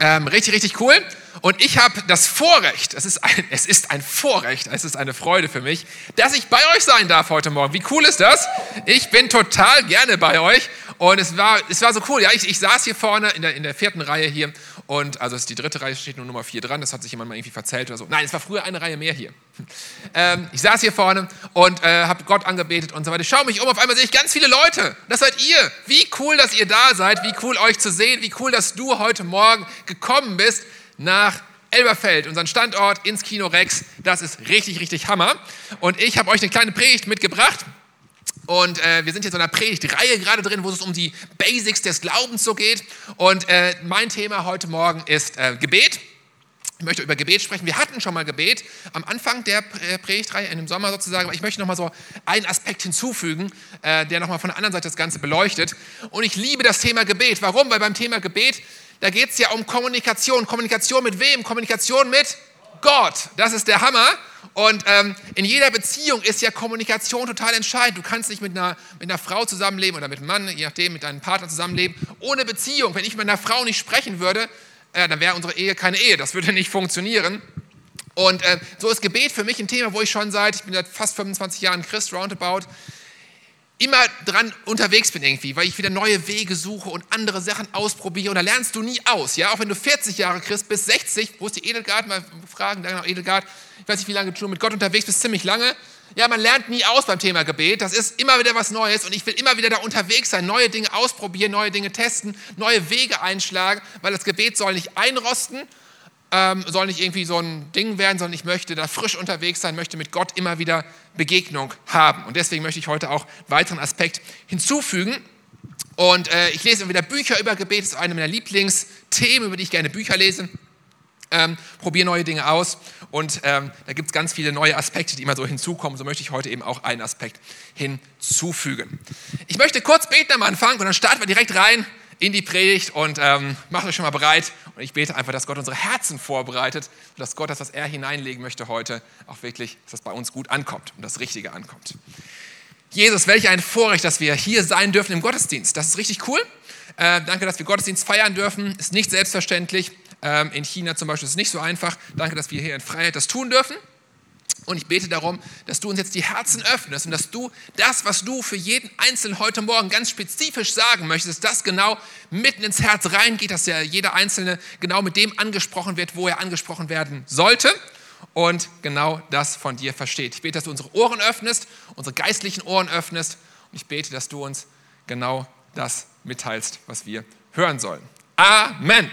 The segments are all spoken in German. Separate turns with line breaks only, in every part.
Ähm, richtig, richtig cool. Und ich habe das Vorrecht, es ist, ein, es ist ein Vorrecht, es ist eine Freude für mich, dass ich bei euch sein darf heute Morgen. Wie cool ist das? Ich bin total gerne bei euch und es war, es war so cool. Ja, ich, ich saß hier vorne in der, in der vierten Reihe hier und also ist die dritte Reihe steht nur Nummer vier dran. Das hat sich jemand mal irgendwie verzählt oder so. Nein, es war früher eine Reihe mehr hier. Ähm, ich saß hier vorne und äh, habe Gott angebetet und so weiter. Ich schaue mich um, auf einmal sehe ich ganz viele Leute. Das seid ihr. Wie cool, dass ihr da seid. Wie cool euch zu sehen. Wie cool, dass du heute Morgen gekommen bist nach Elberfeld, unseren Standort ins Kino Rex. Das ist richtig, richtig Hammer. Und ich habe euch eine kleine Predigt mitgebracht. Und äh, wir sind jetzt in einer Predigtreihe gerade drin, wo es um die Basics des Glaubens so geht. Und äh, mein Thema heute Morgen ist äh, Gebet. Ich möchte über Gebet sprechen. Wir hatten schon mal Gebet am Anfang der äh, Predigtreihe, in dem Sommer sozusagen. Aber ich möchte noch mal so einen Aspekt hinzufügen, äh, der noch mal von der anderen Seite das Ganze beleuchtet. Und ich liebe das Thema Gebet. Warum? Weil beim Thema Gebet, da geht es ja um Kommunikation. Kommunikation mit wem? Kommunikation mit Gott. Das ist der Hammer. Und ähm, in jeder Beziehung ist ja Kommunikation total entscheidend. Du kannst nicht mit einer, mit einer Frau zusammenleben oder mit einem Mann, je nachdem, mit deinem Partner zusammenleben, ohne Beziehung. Wenn ich mit einer Frau nicht sprechen würde, äh, dann wäre unsere Ehe keine Ehe. Das würde nicht funktionieren. Und äh, so ist Gebet für mich ein Thema, wo ich schon seit, ich bin seit fast 25 Jahren Christ, roundabout, immer dran unterwegs bin irgendwie, weil ich wieder neue Wege suche und andere Sachen ausprobiere. Und da lernst du nie aus, ja, auch wenn du 40 Jahre Christ bist, 60, wo ist die Edelgard, mal fragen, danke nach Edelgard, ich weiß nicht, wie lange du mit Gott unterwegs bist, ziemlich lange, ja, man lernt nie aus beim Thema Gebet, das ist immer wieder was Neues und ich will immer wieder da unterwegs sein, neue Dinge ausprobieren, neue Dinge testen, neue Wege einschlagen, weil das Gebet soll nicht einrosten, ähm, soll nicht irgendwie so ein Ding werden, sondern ich möchte da frisch unterwegs sein, möchte mit Gott immer wieder Begegnung haben. Und deswegen möchte ich heute auch einen weiteren Aspekt hinzufügen. Und äh, ich lese wieder Bücher über Gebet, das ist eine meiner Lieblingsthemen, über die ich gerne Bücher lese. Ähm, probiere neue Dinge aus und ähm, da gibt es ganz viele neue Aspekte, die immer so hinzukommen. So möchte ich heute eben auch einen Aspekt hinzufügen. Ich möchte kurz beten am Anfang und dann starten wir direkt rein in die Predigt und ähm, macht euch schon mal bereit. Und ich bete einfach, dass Gott unsere Herzen vorbereitet und dass Gott das, was er hineinlegen möchte heute, auch wirklich, dass das bei uns gut ankommt und das Richtige ankommt. Jesus, welch ein Vorrecht, dass wir hier sein dürfen im Gottesdienst. Das ist richtig cool. Äh, danke, dass wir Gottesdienst feiern dürfen. Ist nicht selbstverständlich. Ähm, in China zum Beispiel ist es nicht so einfach. Danke, dass wir hier in Freiheit das tun dürfen. Und ich bete darum, dass du uns jetzt die Herzen öffnest und dass du das, was du für jeden Einzelnen heute Morgen ganz spezifisch sagen möchtest, dass das genau mitten ins Herz reingeht, dass ja jeder Einzelne genau mit dem angesprochen wird, wo er angesprochen werden sollte und genau das von dir versteht. Ich bete, dass du unsere Ohren öffnest, unsere geistlichen Ohren öffnest und ich bete, dass du uns genau das mitteilst, was wir hören sollen. Amen.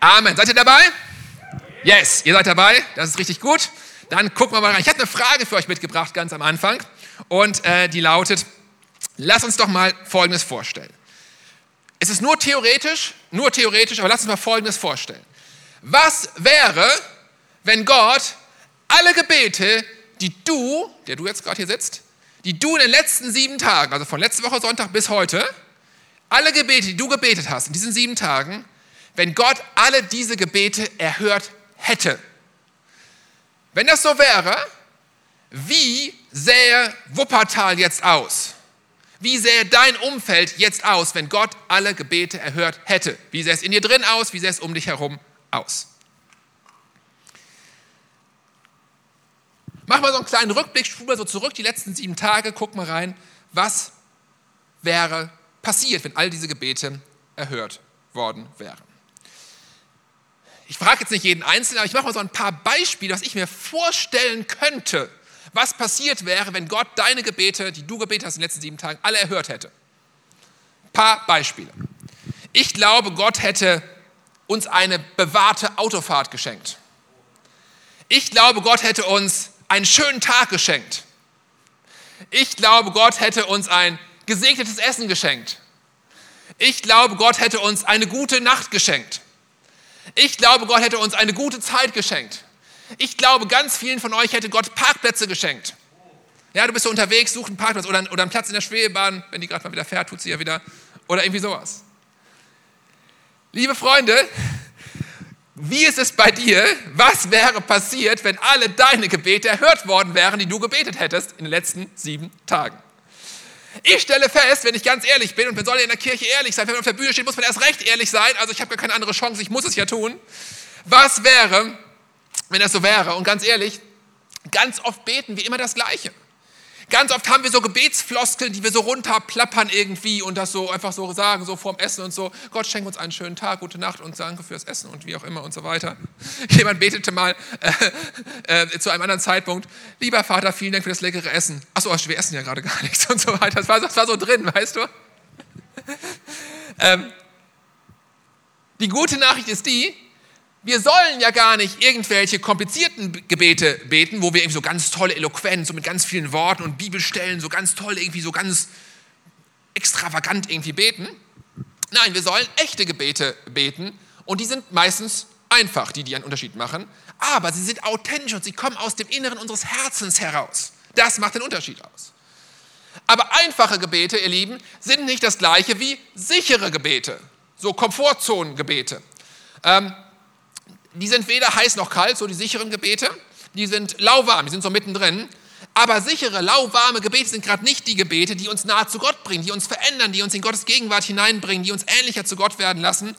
Amen. Seid ihr dabei? Yes, ihr seid dabei. Das ist richtig gut. Dann gucken wir mal rein. Ich habe eine Frage für euch mitgebracht ganz am Anfang und äh, die lautet, lass uns doch mal Folgendes vorstellen. Es ist nur theoretisch, nur theoretisch, aber lass uns mal Folgendes vorstellen. Was wäre, wenn Gott alle Gebete, die du, der du jetzt gerade hier sitzt, die du in den letzten sieben Tagen, also von letzter Woche Sonntag bis heute, alle Gebete, die du gebetet hast in diesen sieben Tagen, wenn Gott alle diese Gebete erhört hätte. Wenn das so wäre, wie sähe Wuppertal jetzt aus? Wie sähe dein Umfeld jetzt aus, wenn Gott alle Gebete erhört hätte? Wie sähe es in dir drin aus? Wie sähe es um dich herum aus? Mach mal so einen kleinen Rückblick, spul mal so zurück die letzten sieben Tage, guck mal rein, was wäre passiert, wenn all diese Gebete erhört worden wären ich frage jetzt nicht jeden Einzelnen, aber ich mache mal so ein paar Beispiele, was ich mir vorstellen könnte, was passiert wäre, wenn Gott deine Gebete, die du gebetet hast in den letzten sieben Tagen, alle erhört hätte. Ein paar Beispiele. Ich glaube, Gott hätte uns eine bewahrte Autofahrt geschenkt. Ich glaube, Gott hätte uns einen schönen Tag geschenkt. Ich glaube, Gott hätte uns ein gesegnetes Essen geschenkt. Ich glaube, Gott hätte uns eine gute Nacht geschenkt. Ich glaube, Gott hätte uns eine gute Zeit geschenkt. Ich glaube, ganz vielen von euch hätte Gott Parkplätze geschenkt. Ja, du bist so unterwegs, such einen Parkplatz oder, oder einen Platz in der Schwebebahn, wenn die gerade mal wieder fährt, tut sie ja wieder. Oder irgendwie sowas. Liebe Freunde, wie ist es bei dir? Was wäre passiert, wenn alle deine Gebete erhört worden wären, die du gebetet hättest in den letzten sieben Tagen? Ich stelle fest, wenn ich ganz ehrlich bin, und man soll ja in der Kirche ehrlich sein, wenn man auf der Bühne steht, muss man erst recht ehrlich sein, also ich habe gar keine andere Chance, ich muss es ja tun. Was wäre, wenn das so wäre? Und ganz ehrlich, ganz oft beten wir immer das Gleiche. Ganz oft haben wir so Gebetsfloskeln, die wir so runterplappern irgendwie und das so einfach so sagen, so vorm Essen und so. Gott schenkt uns einen schönen Tag, gute Nacht und danke fürs Essen und wie auch immer und so weiter. Jemand betete mal äh, äh, zu einem anderen Zeitpunkt, lieber Vater, vielen Dank für das leckere Essen. Achso, wir essen ja gerade gar nichts und so weiter. Das war, das war so drin, weißt du? ähm, die gute Nachricht ist die, wir sollen ja gar nicht irgendwelche komplizierten Gebete beten, wo wir irgendwie so ganz tolle Eloquenz, so mit ganz vielen Worten und Bibelstellen, so ganz toll, irgendwie so ganz extravagant irgendwie beten. Nein, wir sollen echte Gebete beten und die sind meistens einfach, die, die einen Unterschied machen, aber sie sind authentisch und sie kommen aus dem Inneren unseres Herzens heraus. Das macht den Unterschied aus. Aber einfache Gebete, ihr Lieben, sind nicht das gleiche wie sichere Gebete, so Komfortzonengebete. Ähm, die sind weder heiß noch kalt, so die sicheren Gebete, die sind lauwarm, die sind so mittendrin. Aber sichere, lauwarme Gebete sind gerade nicht die Gebete, die uns nahe zu Gott bringen, die uns verändern, die uns in Gottes Gegenwart hineinbringen, die uns ähnlicher zu Gott werden lassen,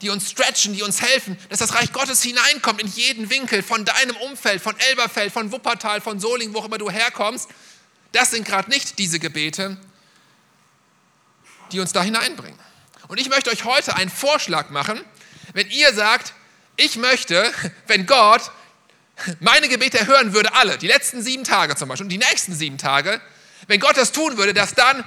die uns stretchen, die uns helfen, dass das Reich Gottes hineinkommt in jeden Winkel von deinem Umfeld, von Elberfeld, von Wuppertal, von Soling, wo auch immer du herkommst. Das sind gerade nicht diese Gebete, die uns da hineinbringen. Und ich möchte euch heute einen Vorschlag machen, wenn ihr sagt, ich möchte, wenn Gott meine Gebete erhören würde, alle, die letzten sieben Tage zum Beispiel und die nächsten sieben Tage, wenn Gott das tun würde, dass dann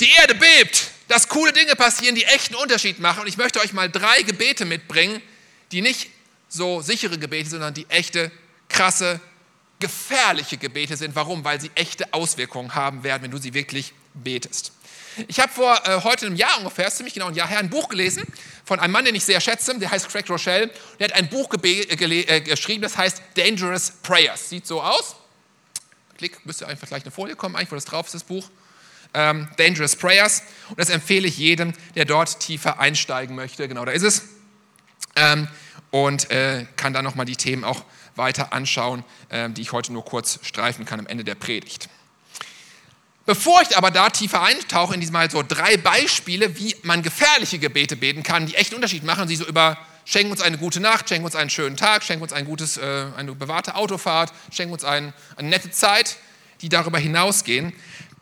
die Erde bebt, dass coole Dinge passieren, die echten Unterschied machen. Und ich möchte euch mal drei Gebete mitbringen, die nicht so sichere Gebete, sondern die echte, krasse, gefährliche Gebete sind. Warum? Weil sie echte Auswirkungen haben werden, wenn du sie wirklich betest. Ich habe vor äh, heute einem Jahr ungefähr, ziemlich genau ein Jahr her, ein Buch gelesen von einem Mann, den ich sehr schätze, der heißt Craig Rochelle. Der hat ein Buch äh, äh, geschrieben, das heißt Dangerous Prayers. Sieht so aus. Klick, müsste einfach gleich eine Folie kommen, eigentlich, wo das drauf ist, das Buch. Ähm, Dangerous Prayers. Und das empfehle ich jedem, der dort tiefer einsteigen möchte. Genau, da ist es. Ähm, und äh, kann dann nochmal die Themen auch weiter anschauen, äh, die ich heute nur kurz streifen kann am Ende der Predigt. Bevor ich aber da tiefer eintauche, in diesem Mal so drei Beispiele, wie man gefährliche Gebete beten kann, die echt Unterschied machen, sie so über schenken uns eine gute Nacht, schenken uns einen schönen Tag, schenken uns ein gutes, äh, eine bewahrte Autofahrt, schenken uns ein, eine nette Zeit, die darüber hinausgehen.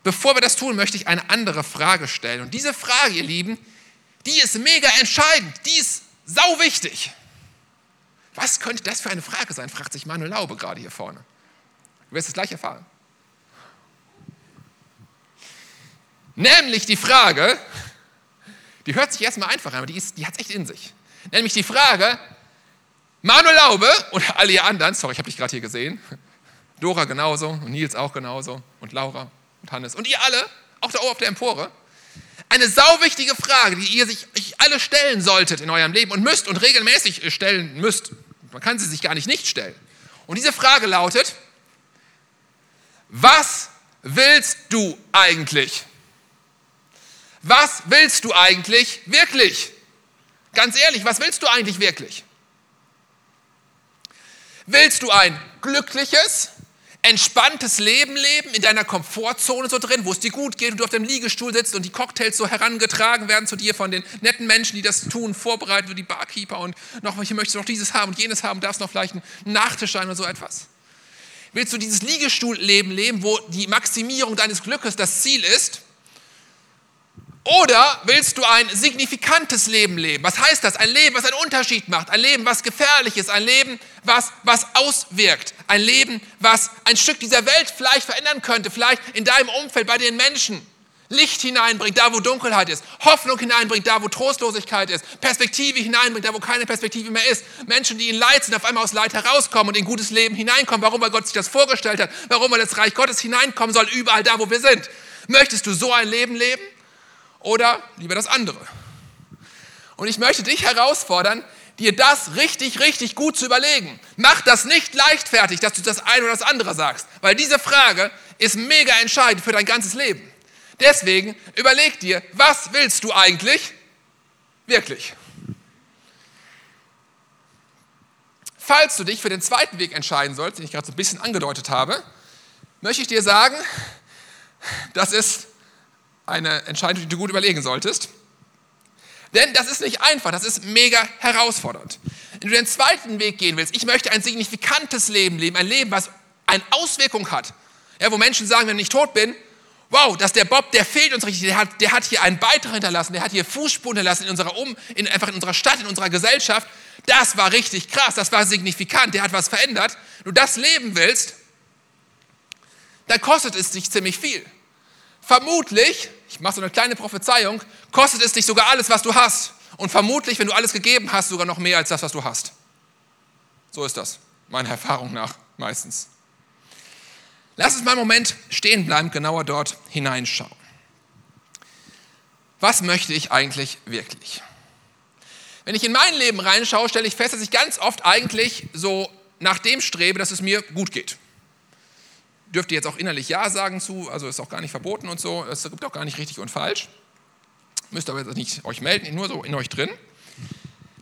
Bevor wir das tun, möchte ich eine andere Frage stellen. Und diese Frage, ihr Lieben, die ist mega entscheidend, die ist sau wichtig. Was könnte das für eine Frage sein, fragt sich Manuel Laube gerade hier vorne. Du wirst es gleich erfahren. Nämlich die Frage, die hört sich erstmal einfach an, aber die, die hat es echt in sich. Nämlich die Frage, Manuel Laube und alle ihr anderen, sorry, ich habe dich gerade hier gesehen, Dora genauso und Nils auch genauso und Laura und Hannes und ihr alle, auch da oben auf der Empore, eine sauwichtige Frage, die ihr sich alle stellen solltet in eurem Leben und müsst und regelmäßig stellen müsst. Man kann sie sich gar nicht nicht stellen. Und diese Frage lautet, was willst du eigentlich? Was willst du eigentlich wirklich? Ganz ehrlich, was willst du eigentlich wirklich? Willst du ein glückliches, entspanntes Leben leben, in deiner Komfortzone so drin, wo es dir gut geht und du auf dem Liegestuhl sitzt und die Cocktails so herangetragen werden zu dir von den netten Menschen, die das tun, vorbereitet für die Barkeeper und noch, hier möchtest du noch dieses haben und jenes haben, darfst noch vielleicht einen Nachtisch sein oder so etwas? Willst du dieses Liegestuhlleben leben, wo die Maximierung deines Glückes das Ziel ist? Oder willst du ein signifikantes Leben leben? Was heißt das? Ein Leben, was einen Unterschied macht. Ein Leben, was gefährlich ist. Ein Leben, was, was auswirkt. Ein Leben, was ein Stück dieser Welt vielleicht verändern könnte. Vielleicht in deinem Umfeld, bei den Menschen. Licht hineinbringt, da wo Dunkelheit ist. Hoffnung hineinbringt, da wo Trostlosigkeit ist. Perspektive hineinbringt, da wo keine Perspektive mehr ist. Menschen, die in Leid sind, auf einmal aus Leid herauskommen und in gutes Leben hineinkommen. Warum? Weil Gott sich das vorgestellt hat. Warum? Weil das Reich Gottes hineinkommen soll, überall da, wo wir sind. Möchtest du so ein Leben leben? Oder lieber das andere. Und ich möchte dich herausfordern, dir das richtig, richtig gut zu überlegen. Mach das nicht leichtfertig, dass du das eine oder das andere sagst, weil diese Frage ist mega entscheidend für dein ganzes Leben. Deswegen überleg dir, was willst du eigentlich wirklich? Falls du dich für den zweiten Weg entscheiden sollst, den ich gerade so ein bisschen angedeutet habe, möchte ich dir sagen, das ist eine Entscheidung, die du gut überlegen solltest. Denn das ist nicht einfach, das ist mega herausfordernd. Wenn du den zweiten Weg gehen willst, ich möchte ein signifikantes Leben leben, ein Leben, was eine Auswirkung hat, ja, wo Menschen sagen, wenn ich tot bin, wow, dass der Bob, der fehlt uns richtig, der hat, der hat hier einen Beitrag hinterlassen, der hat hier Fußspuren hinterlassen in unserer, um, in, einfach in unserer Stadt, in unserer Gesellschaft. Das war richtig krass, das war signifikant, der hat was verändert. Du das leben willst, dann kostet es dich ziemlich viel. Vermutlich, ich mache so eine kleine Prophezeiung, kostet es dich sogar alles, was du hast. Und vermutlich, wenn du alles gegeben hast, sogar noch mehr als das, was du hast. So ist das, meiner Erfahrung nach meistens. Lass uns mal einen Moment stehen bleiben, genauer dort hineinschauen. Was möchte ich eigentlich wirklich? Wenn ich in mein Leben reinschaue, stelle ich fest, dass ich ganz oft eigentlich so nach dem strebe, dass es mir gut geht. Dürft ihr jetzt auch innerlich Ja sagen zu, also ist auch gar nicht verboten und so, es gibt auch gar nicht richtig und falsch. Müsst aber jetzt nicht euch melden, nur so in euch drin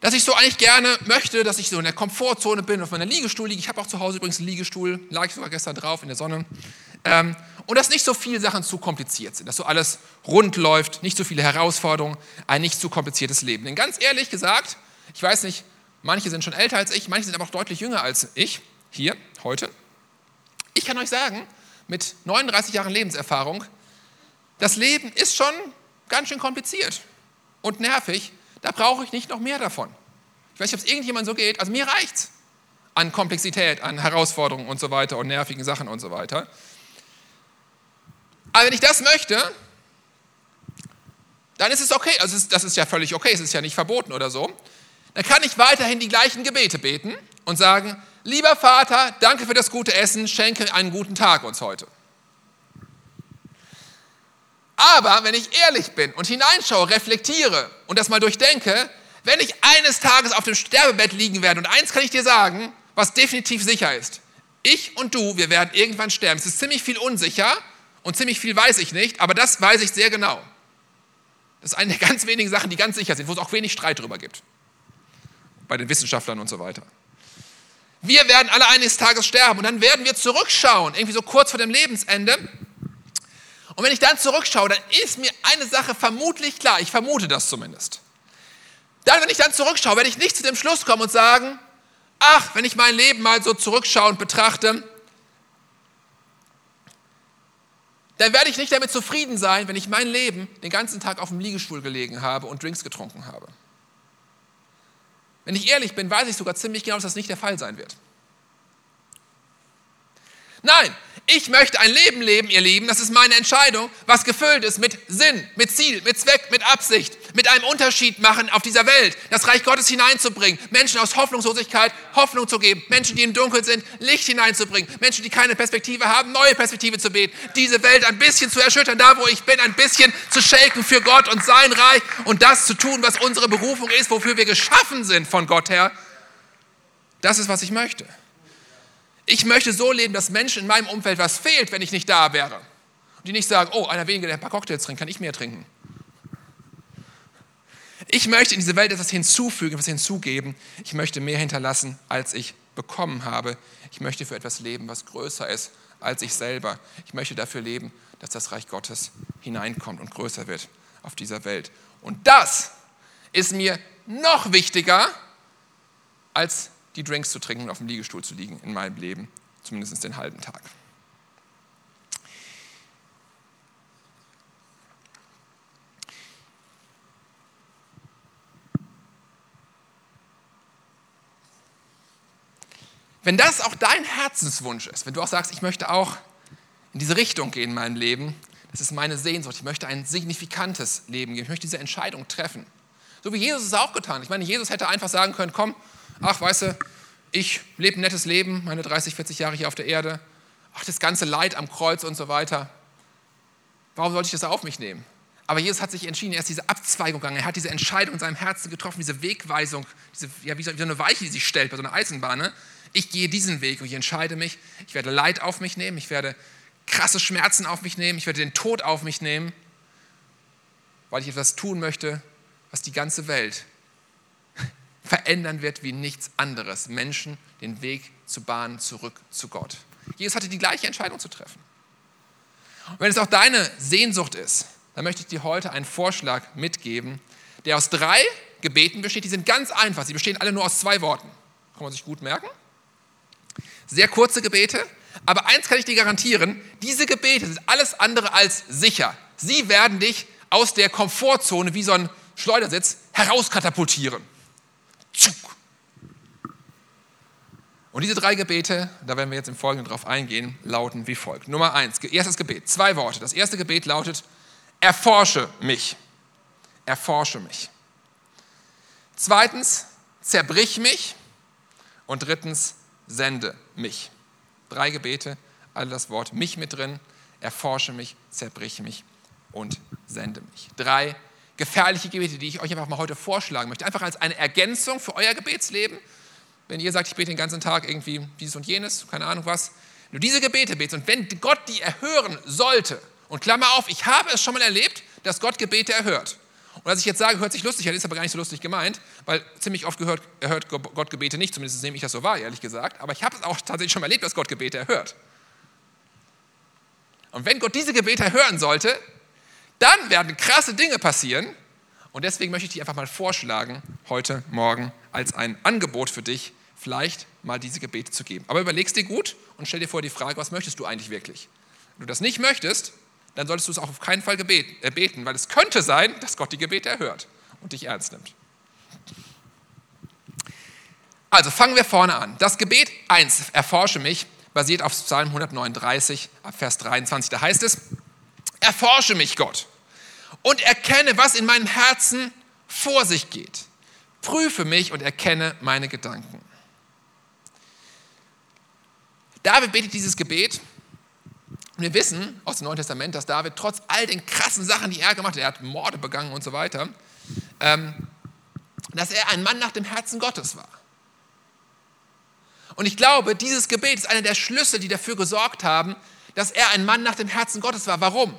dass ich so eigentlich gerne möchte, dass ich so in der Komfortzone bin, auf meiner Liegestuhl liege. Ich habe auch zu Hause übrigens einen Liegestuhl, lag ich sogar gestern drauf in der Sonne. Ähm, und dass nicht so viele Sachen zu kompliziert sind, dass so alles rund läuft, nicht so viele Herausforderungen, ein nicht zu kompliziertes Leben. Denn ganz ehrlich gesagt, ich weiß nicht, manche sind schon älter als ich, manche sind aber auch deutlich jünger als ich, hier, heute. Ich kann euch sagen, mit 39 Jahren Lebenserfahrung, das Leben ist schon ganz schön kompliziert und nervig da brauche ich nicht noch mehr davon. Ich weiß nicht, ob es irgendjemand so geht. Also mir reicht es an Komplexität, an Herausforderungen und so weiter und nervigen Sachen und so weiter. Aber wenn ich das möchte, dann ist es okay. Also das ist ja völlig okay, es ist ja nicht verboten oder so. Dann kann ich weiterhin die gleichen Gebete beten und sagen, lieber Vater, danke für das gute Essen, schenke einen guten Tag uns heute. Aber wenn ich ehrlich bin und hineinschaue, reflektiere und das mal durchdenke, wenn ich eines Tages auf dem Sterbebett liegen werde, und eins kann ich dir sagen, was definitiv sicher ist, ich und du, wir werden irgendwann sterben. Es ist ziemlich viel unsicher und ziemlich viel weiß ich nicht, aber das weiß ich sehr genau. Das ist eine der ganz wenigen Sachen, die ganz sicher sind, wo es auch wenig Streit darüber gibt. Bei den Wissenschaftlern und so weiter. Wir werden alle eines Tages sterben und dann werden wir zurückschauen, irgendwie so kurz vor dem Lebensende und wenn ich dann zurückschaue, dann ist mir eine Sache vermutlich klar, ich vermute das zumindest. Dann, wenn ich dann zurückschaue, werde ich nicht zu dem Schluss kommen und sagen, ach, wenn ich mein Leben mal so zurückschaue und betrachte, dann werde ich nicht damit zufrieden sein, wenn ich mein Leben den ganzen Tag auf dem Liegestuhl gelegen habe und Drinks getrunken habe. Wenn ich ehrlich bin, weiß ich sogar ziemlich genau, dass das nicht der Fall sein wird. Nein, ich möchte ein Leben leben, ihr Lieben, das ist meine Entscheidung, was gefüllt ist mit Sinn, mit Ziel, mit Zweck, mit Absicht, mit einem Unterschied machen auf dieser Welt, das Reich Gottes hineinzubringen, Menschen aus Hoffnungslosigkeit Hoffnung zu geben, Menschen, die im Dunkeln sind, Licht hineinzubringen, Menschen, die keine Perspektive haben, neue Perspektive zu beten, diese Welt ein bisschen zu erschüttern, da wo ich bin, ein bisschen zu shaken für Gott und sein Reich und das zu tun, was unsere Berufung ist, wofür wir geschaffen sind von Gott her. Das ist, was ich möchte. Ich möchte so leben, dass Menschen in meinem Umfeld was fehlt, wenn ich nicht da wäre. Und die nicht sagen, oh, einer weniger, der ein paar Cocktails trinkt, kann ich mehr trinken. Ich möchte in diese Welt etwas hinzufügen, etwas hinzugeben. Ich möchte mehr hinterlassen, als ich bekommen habe. Ich möchte für etwas leben, was größer ist als ich selber. Ich möchte dafür leben, dass das Reich Gottes hineinkommt und größer wird auf dieser Welt. Und das ist mir noch wichtiger als die Drinks zu trinken und auf dem Liegestuhl zu liegen in meinem Leben, zumindest den halben Tag. Wenn das auch dein Herzenswunsch ist, wenn du auch sagst, ich möchte auch in diese Richtung gehen in meinem Leben, das ist meine Sehnsucht, ich möchte ein signifikantes Leben geben, ich möchte diese Entscheidung treffen. So wie Jesus es auch getan. Ich meine, Jesus hätte einfach sagen können, komm, ach, weißt du, ich lebe ein nettes Leben, meine 30, 40 Jahre hier auf der Erde, ach, das ganze Leid am Kreuz und so weiter. Warum sollte ich das auf mich nehmen? Aber Jesus hat sich entschieden, er ist diese Abzweigung gegangen, er hat diese Entscheidung in seinem Herzen getroffen, diese Wegweisung, diese, ja, wie so eine Weiche, die sich stellt bei so einer Eisenbahn. Ne? Ich gehe diesen Weg und ich entscheide mich, ich werde Leid auf mich nehmen, ich werde krasse Schmerzen auf mich nehmen, ich werde den Tod auf mich nehmen, weil ich etwas tun möchte, was die ganze Welt verändern wird wie nichts anderes. Menschen den Weg zu bahnen zurück zu Gott. Jesus hatte die gleiche Entscheidung zu treffen. Und wenn es auch deine Sehnsucht ist, dann möchte ich dir heute einen Vorschlag mitgeben, der aus drei Gebeten besteht. Die sind ganz einfach. Sie bestehen alle nur aus zwei Worten. Kann man sich gut merken. Sehr kurze Gebete. Aber eins kann ich dir garantieren, diese Gebete sind alles andere als sicher. Sie werden dich aus der Komfortzone wie so ein Schleudersitz herauskatapultieren. Und diese drei Gebete, da werden wir jetzt im Folgenden drauf eingehen, lauten wie folgt. Nummer eins, erstes Gebet, zwei Worte. Das erste Gebet lautet, erforsche mich. Erforsche mich. Zweitens, zerbrich mich. Und drittens, sende mich. Drei Gebete, alle das Wort mich mit drin. Erforsche mich, zerbrich mich und sende mich. Drei gefährliche Gebete, die ich euch einfach mal heute vorschlagen möchte. Einfach als eine Ergänzung für euer Gebetsleben. Wenn ihr sagt, ich bete den ganzen Tag irgendwie dieses und jenes, keine Ahnung was. Wenn du diese Gebete betest und wenn Gott die erhören sollte, und Klammer auf, ich habe es schon mal erlebt, dass Gott Gebete erhört. Und was ich jetzt sage, hört sich lustig an, ist aber gar nicht so lustig gemeint, weil ziemlich oft gehört, erhört Gott Gebete nicht, zumindest nehme ich das so wahr, ehrlich gesagt. Aber ich habe es auch tatsächlich schon erlebt, dass Gott Gebete erhört. Und wenn Gott diese Gebete erhören sollte, dann werden krasse Dinge passieren. Und deswegen möchte ich dir einfach mal vorschlagen, heute Morgen als ein Angebot für dich, vielleicht mal diese Gebete zu geben. Aber überlegst dir gut und stell dir vor die Frage, was möchtest du eigentlich wirklich? Wenn du das nicht möchtest, dann solltest du es auch auf keinen Fall äh, beten, weil es könnte sein, dass Gott die Gebete erhört und dich ernst nimmt. Also fangen wir vorne an. Das Gebet 1, erforsche mich, basiert auf Psalm 139, Vers 23. Da heißt es, erforsche mich, Gott, und erkenne, was in meinem Herzen vor sich geht. Prüfe mich und erkenne meine Gedanken. David betet dieses Gebet und wir wissen aus dem Neuen Testament, dass David trotz all den krassen Sachen, die er gemacht hat, er hat Morde begangen und so weiter, ähm, dass er ein Mann nach dem Herzen Gottes war. Und ich glaube, dieses Gebet ist einer der Schlüssel, die dafür gesorgt haben, dass er ein Mann nach dem Herzen Gottes war. Warum?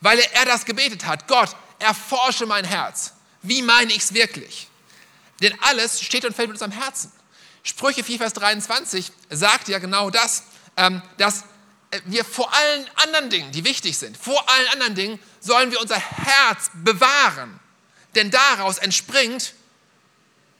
Weil er das gebetet hat. Gott, erforsche mein Herz. Wie meine ich es wirklich? Denn alles steht und fällt mit unserem Herzen. Sprüche 4, Vers 23 sagt ja genau das, ähm, dass wir vor allen anderen Dingen, die wichtig sind, vor allen anderen Dingen sollen wir unser Herz bewahren. Denn daraus entspringt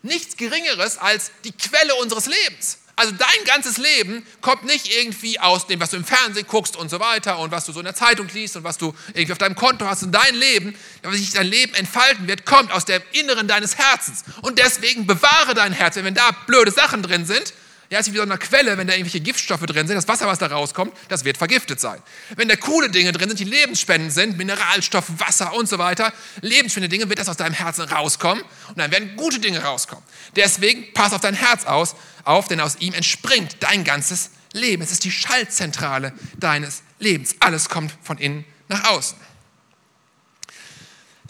nichts Geringeres als die Quelle unseres Lebens. Also dein ganzes Leben kommt nicht irgendwie aus dem, was du im Fernsehen guckst und so weiter und was du so in der Zeitung liest und was du irgendwie auf deinem Konto hast. Und dein Leben, wie sich dein Leben entfalten wird, kommt aus dem Inneren deines Herzens. Und deswegen bewahre dein Herz. Wenn da blöde Sachen drin sind, ja, ist wie so eine Quelle, wenn da irgendwelche Giftstoffe drin sind, das Wasser, was da rauskommt, das wird vergiftet sein. Wenn da coole Dinge drin sind, die Lebensspenden sind, Mineralstoff, Wasser und so weiter, lebensspendende Dinge, wird das aus deinem Herzen rauskommen und dann werden gute Dinge rauskommen. Deswegen pass auf dein Herz aus, auf, denn aus ihm entspringt dein ganzes Leben. Es ist die Schaltzentrale deines Lebens. Alles kommt von innen nach außen.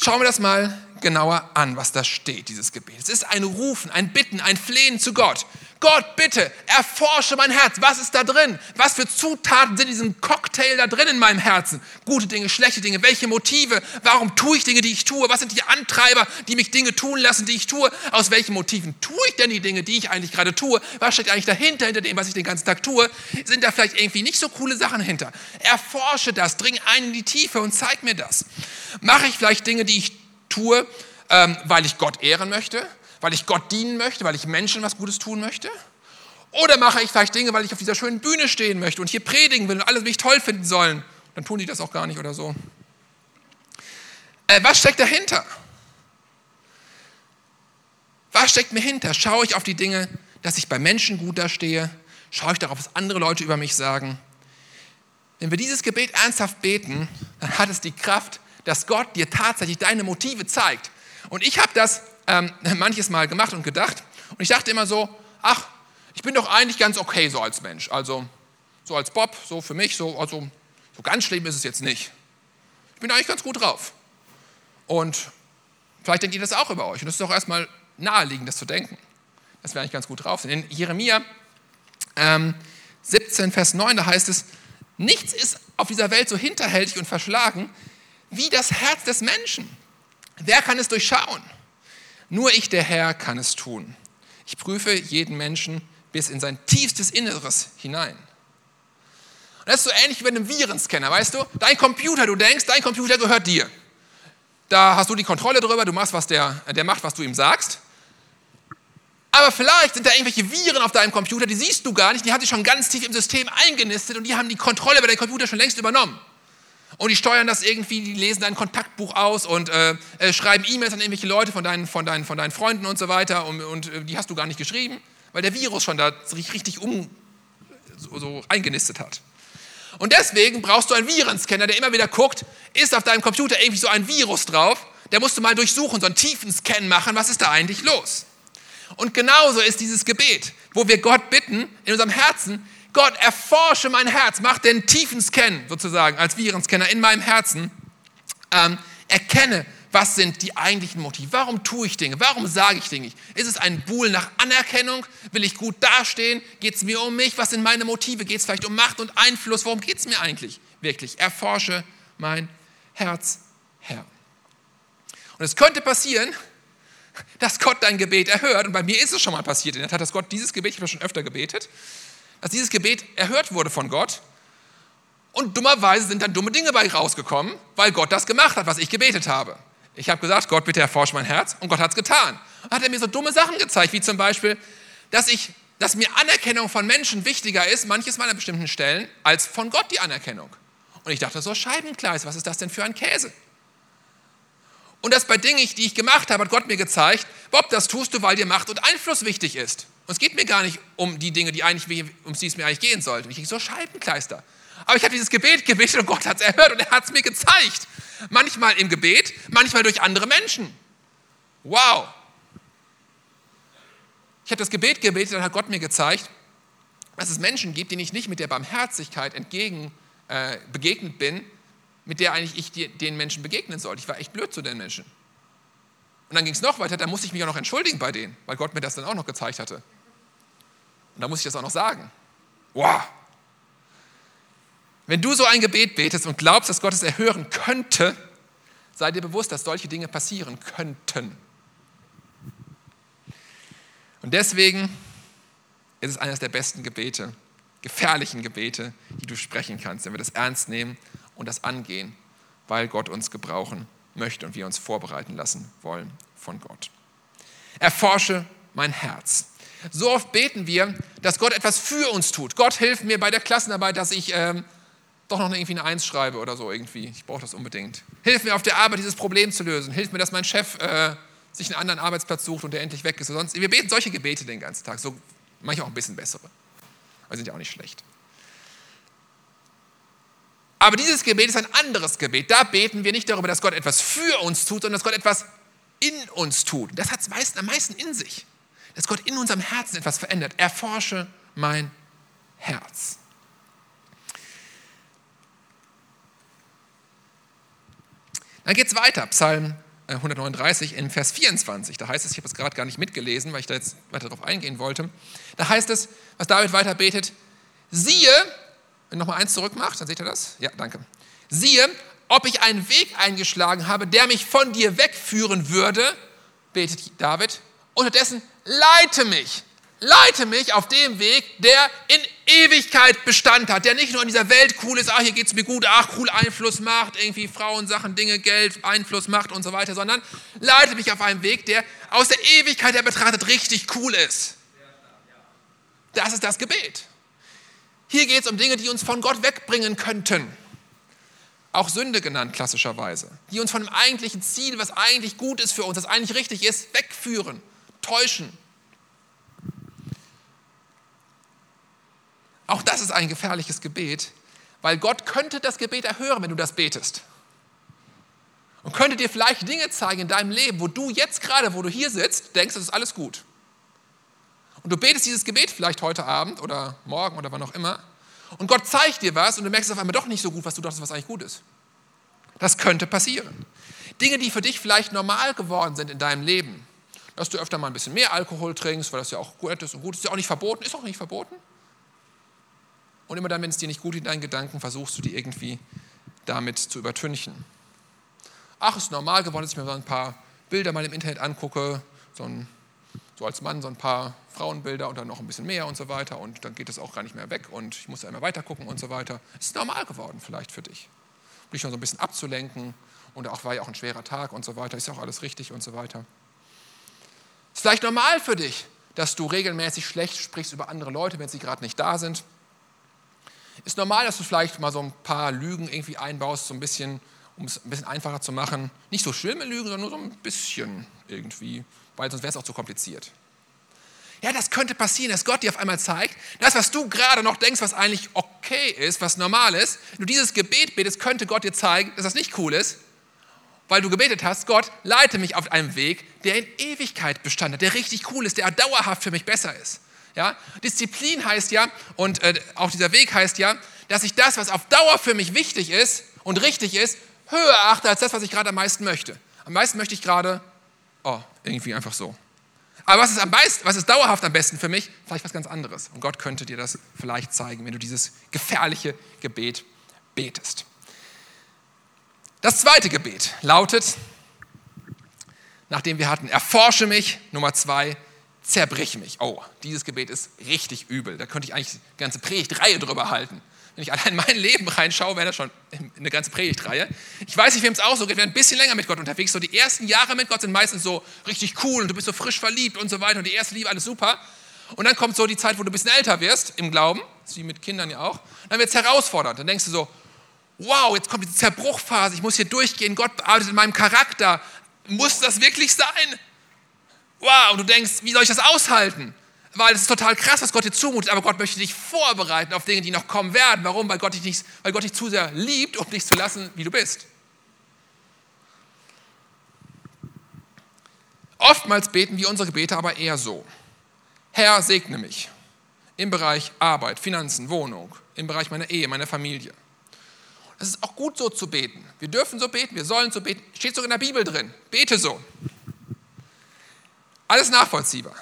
Schauen wir das mal genauer an, was da steht, dieses Gebet. Es ist ein Rufen, ein Bitten, ein Flehen zu Gott. Gott, bitte, erforsche mein Herz. Was ist da drin? Was für Zutaten sind in diesem Cocktail da drin in meinem Herzen? Gute Dinge, schlechte Dinge. Welche Motive? Warum tue ich Dinge, die ich tue? Was sind die Antreiber, die mich Dinge tun lassen, die ich tue? Aus welchen Motiven tue ich denn die Dinge, die ich eigentlich gerade tue? Was steht eigentlich dahinter, hinter dem, was ich den ganzen Tag tue? Sind da vielleicht irgendwie nicht so coole Sachen hinter? Erforsche das, dring ein in die Tiefe und zeig mir das. Mache ich vielleicht Dinge, die ich tue, ähm, weil ich Gott ehren möchte? Weil ich Gott dienen möchte, weil ich Menschen was Gutes tun möchte? Oder mache ich vielleicht Dinge, weil ich auf dieser schönen Bühne stehen möchte und hier predigen will und alle mich toll finden sollen? Dann tun die das auch gar nicht oder so. Äh, was steckt dahinter? Was steckt mir hinter? Schaue ich auf die Dinge, dass ich bei Menschen gut dastehe? Schaue ich darauf, was andere Leute über mich sagen? Wenn wir dieses Gebet ernsthaft beten, dann hat es die Kraft, dass Gott dir tatsächlich deine Motive zeigt. Und ich habe das ähm, manches Mal gemacht und gedacht. Und ich dachte immer so, ach, ich bin doch eigentlich ganz okay so als Mensch. Also so als Bob, so für mich, so, also, so ganz schlimm ist es jetzt nicht. Ich bin eigentlich ganz gut drauf. Und vielleicht denkt ihr das auch über euch. Und das ist doch erstmal naheliegend, das zu denken, dass wir eigentlich ganz gut drauf sind. In Jeremia ähm, 17, Vers 9, da heißt es, nichts ist auf dieser Welt so hinterhältig und verschlagen wie das Herz des Menschen. Wer kann es durchschauen? Nur ich, der Herr, kann es tun. Ich prüfe jeden Menschen bis in sein tiefstes Inneres hinein. Und das ist so ähnlich wie bei einem Virenscanner, weißt du? Dein Computer, du denkst, dein Computer gehört dir. da hast du die Kontrolle drüber, du machst, was der, der macht, was du ihm sagst. Aber vielleicht sind da irgendwelche Viren auf deinem Computer, die siehst du gar nicht, die hat sich schon ganz tief im System eingenistet und die haben die Kontrolle über deinen Computer schon längst übernommen. Und die steuern das irgendwie, die lesen dein Kontaktbuch aus und äh, äh, schreiben E-Mails an irgendwelche Leute von deinen, von, deinen, von deinen Freunden und so weiter und, und äh, die hast du gar nicht geschrieben, weil der Virus schon da richtig um so, so eingenistet hat. Und deswegen brauchst du einen Virenscanner, der immer wieder guckt, ist auf deinem Computer irgendwie so ein Virus drauf, der musst du mal durchsuchen, so einen tiefen Scan machen, was ist da eigentlich los? Und genauso ist dieses Gebet, wo wir Gott bitten, in unserem Herzen, Gott, erforsche mein Herz, mach den tiefen Scan sozusagen als Virenscanner in meinem Herzen, ähm, erkenne, was sind die eigentlichen Motive? Warum tue ich Dinge? Warum sage ich Dinge? Ist es ein Buhl nach Anerkennung? Will ich gut dastehen? Geht es mir um mich? Was sind meine Motive? Geht es vielleicht um Macht und Einfluss? Worum geht es mir eigentlich wirklich? Erforsche mein Herz, Herr. Und es könnte passieren, dass Gott dein Gebet erhört. Und bei mir ist es schon mal passiert. In der Tat, dass Gott dieses Gebet, ich habe schon öfter gebetet, dass dieses Gebet erhört wurde von Gott. Und dummerweise sind dann dumme Dinge bei rausgekommen, weil Gott das gemacht hat, was ich gebetet habe. Ich habe gesagt, Gott, bitte erforsche mein Herz. Und Gott hat es getan. Und hat er mir so dumme Sachen gezeigt, wie zum Beispiel, dass, ich, dass mir Anerkennung von Menschen wichtiger ist, manches Mal an bestimmten Stellen, als von Gott die Anerkennung. Und ich dachte so, Scheibenkleis, was ist das denn für ein Käse? Und das bei Dingen, die ich gemacht habe, hat Gott mir gezeigt, Bob, das tust du, weil dir Macht und Einfluss wichtig ist. Und es geht mir gar nicht um die Dinge, die eigentlich, um die es mir eigentlich gehen sollte. Ich kriege so Scheibenkleister. Aber ich habe dieses Gebet gebetet und Gott hat es erhört und er hat es mir gezeigt. Manchmal im Gebet, manchmal durch andere Menschen. Wow. Ich habe das Gebet gebetet, dann hat Gott mir gezeigt, dass es Menschen gibt, denen ich nicht mit der Barmherzigkeit entgegen äh, begegnet bin, mit der eigentlich ich die, den Menschen begegnen sollte. Ich war echt blöd zu den Menschen. Und dann ging es noch weiter, da musste ich mich auch noch entschuldigen bei denen, weil Gott mir das dann auch noch gezeigt hatte. Und da muss ich das auch noch sagen. Wow. Wenn du so ein Gebet betest und glaubst, dass Gott es erhören könnte, sei dir bewusst, dass solche Dinge passieren könnten. Und deswegen ist es eines der besten Gebete, gefährlichen Gebete, die du sprechen kannst, wenn wir das ernst nehmen und das angehen, weil Gott uns gebrauchen möchte und wir uns vorbereiten lassen wollen von Gott. Erforsche mein Herz. So oft beten wir, dass Gott etwas für uns tut. Gott hilft mir bei der Klassenarbeit, dass ich ähm, doch noch irgendwie eine Eins schreibe oder so irgendwie. Ich brauche das unbedingt. Hilf mir auf der Arbeit, dieses Problem zu lösen. Hilf mir, dass mein Chef äh, sich einen anderen Arbeitsplatz sucht und der endlich weg ist. sonst, wir beten solche Gebete den ganzen Tag, so manchmal auch ein bisschen bessere. Aber sind ja auch nicht schlecht. Aber dieses Gebet ist ein anderes Gebet. Da beten wir nicht darüber, dass Gott etwas für uns tut, sondern dass Gott etwas in uns tut. Das hat es am meisten in sich. Dass Gott in unserem Herzen etwas verändert. Erforsche mein Herz. Dann geht es weiter, Psalm 139 äh, in Vers 24. Da heißt es, ich habe es gerade gar nicht mitgelesen, weil ich da jetzt weiter darauf eingehen wollte. Da heißt es, was David weiter betet, siehe, wenn nochmal eins zurück macht, dann seht ihr das? Ja, danke. Siehe, ob ich einen Weg eingeschlagen habe, der mich von dir wegführen würde, betet David. Unterdessen leite mich, leite mich auf dem Weg, der in Ewigkeit Bestand hat, der nicht nur in dieser Welt cool ist, ah, hier geht es mir gut, ach, cool Einfluss macht, irgendwie Frauen, Sachen, Dinge, Geld, Einfluss macht und so weiter, sondern leite mich auf einen Weg, der aus der Ewigkeit her betrachtet richtig cool ist. Das ist das Gebet. Hier geht es um Dinge, die uns von Gott wegbringen könnten. Auch Sünde genannt klassischerweise. Die uns von dem eigentlichen Ziel, was eigentlich gut ist für uns, was eigentlich richtig ist, wegführen, täuschen. Auch das ist ein gefährliches Gebet, weil Gott könnte das Gebet erhören, wenn du das betest. Und könnte dir vielleicht Dinge zeigen in deinem Leben, wo du jetzt gerade, wo du hier sitzt, denkst, das ist alles gut. Und du betest dieses Gebet vielleicht heute Abend oder morgen oder wann auch immer. Und Gott zeigt dir was und du merkst auf einmal doch nicht so gut, was du dachtest, was eigentlich gut ist. Das könnte passieren. Dinge, die für dich vielleicht normal geworden sind in deinem Leben. Dass du öfter mal ein bisschen mehr Alkohol trinkst, weil das ja auch gut ist und gut ist. Ist ja auch nicht verboten, ist auch nicht verboten. Und immer dann, wenn es dir nicht gut in deinen Gedanken, versuchst du die irgendwie damit zu übertünchen. Ach, ist normal geworden, dass ich mir so ein paar Bilder mal im Internet angucke, so ein so als Mann so ein paar Frauenbilder und dann noch ein bisschen mehr und so weiter und dann geht es auch gar nicht mehr weg und ich muss immer weiter gucken und so weiter. Ist normal geworden vielleicht für dich, dich schon so ein bisschen abzulenken und auch war ja auch ein schwerer Tag und so weiter, ist ja auch alles richtig und so weiter. Ist vielleicht normal für dich, dass du regelmäßig schlecht sprichst über andere Leute, wenn sie gerade nicht da sind. Ist normal, dass du vielleicht mal so ein paar Lügen irgendwie einbaust, so ein bisschen, um es ein bisschen einfacher zu machen. Nicht so schlimme Lügen, sondern nur so ein bisschen irgendwie, weil sonst wäre es auch zu kompliziert. Ja, das könnte passieren, dass Gott dir auf einmal zeigt, das, was du gerade noch denkst, was eigentlich okay ist, was normal ist, wenn du dieses Gebet betest, könnte Gott dir zeigen, dass das nicht cool ist, weil du gebetet hast, Gott, leite mich auf einem Weg, der in Ewigkeit bestand hat, der richtig cool ist, der dauerhaft für mich besser ist. Ja? Disziplin heißt ja, und äh, auch dieser Weg heißt ja, dass ich das, was auf Dauer für mich wichtig ist und richtig ist, höher achte als das, was ich gerade am meisten möchte. Am meisten möchte ich gerade, oh, irgendwie einfach so. Aber was ist, am meisten, was ist dauerhaft am besten für mich? Vielleicht was ganz anderes. Und Gott könnte dir das vielleicht zeigen, wenn du dieses gefährliche Gebet betest. Das zweite Gebet lautet, nachdem wir hatten, erforsche mich, Nummer zwei, zerbrich mich. Oh, dieses Gebet ist richtig übel. Da könnte ich eigentlich eine ganze Predigtreihe drüber halten. Wenn ich allein in mein Leben reinschaue, wäre das schon eine ganze Predigtreihe. Ich weiß nicht, wem es auch so geht. Sind ein bisschen länger mit Gott unterwegs. So die ersten Jahre mit Gott sind meistens so richtig cool und du bist so frisch verliebt und so weiter und die erste Liebe, alles super. Und dann kommt so die Zeit, wo du ein bisschen älter wirst im Glauben, wie mit Kindern ja auch. Dann wird es herausfordernd. Dann denkst du so, wow, jetzt kommt die Zerbruchphase, ich muss hier durchgehen, Gott arbeitet in meinem Charakter. Muss das wirklich sein? Wow, und du denkst, wie soll ich das aushalten? weil es ist total krass, was Gott dir zumutet, aber Gott möchte dich vorbereiten auf Dinge, die noch kommen werden. Warum? Weil Gott dich, nicht, weil Gott dich zu sehr liebt, um dich zu lassen, wie du bist. Oftmals beten wir unsere Gebete aber eher so. Herr, segne mich im Bereich Arbeit, Finanzen, Wohnung, im Bereich meiner Ehe, meiner Familie. Es ist auch gut so zu beten. Wir dürfen so beten, wir sollen so beten. Steht sogar in der Bibel drin. Bete so. Alles nachvollziehbar.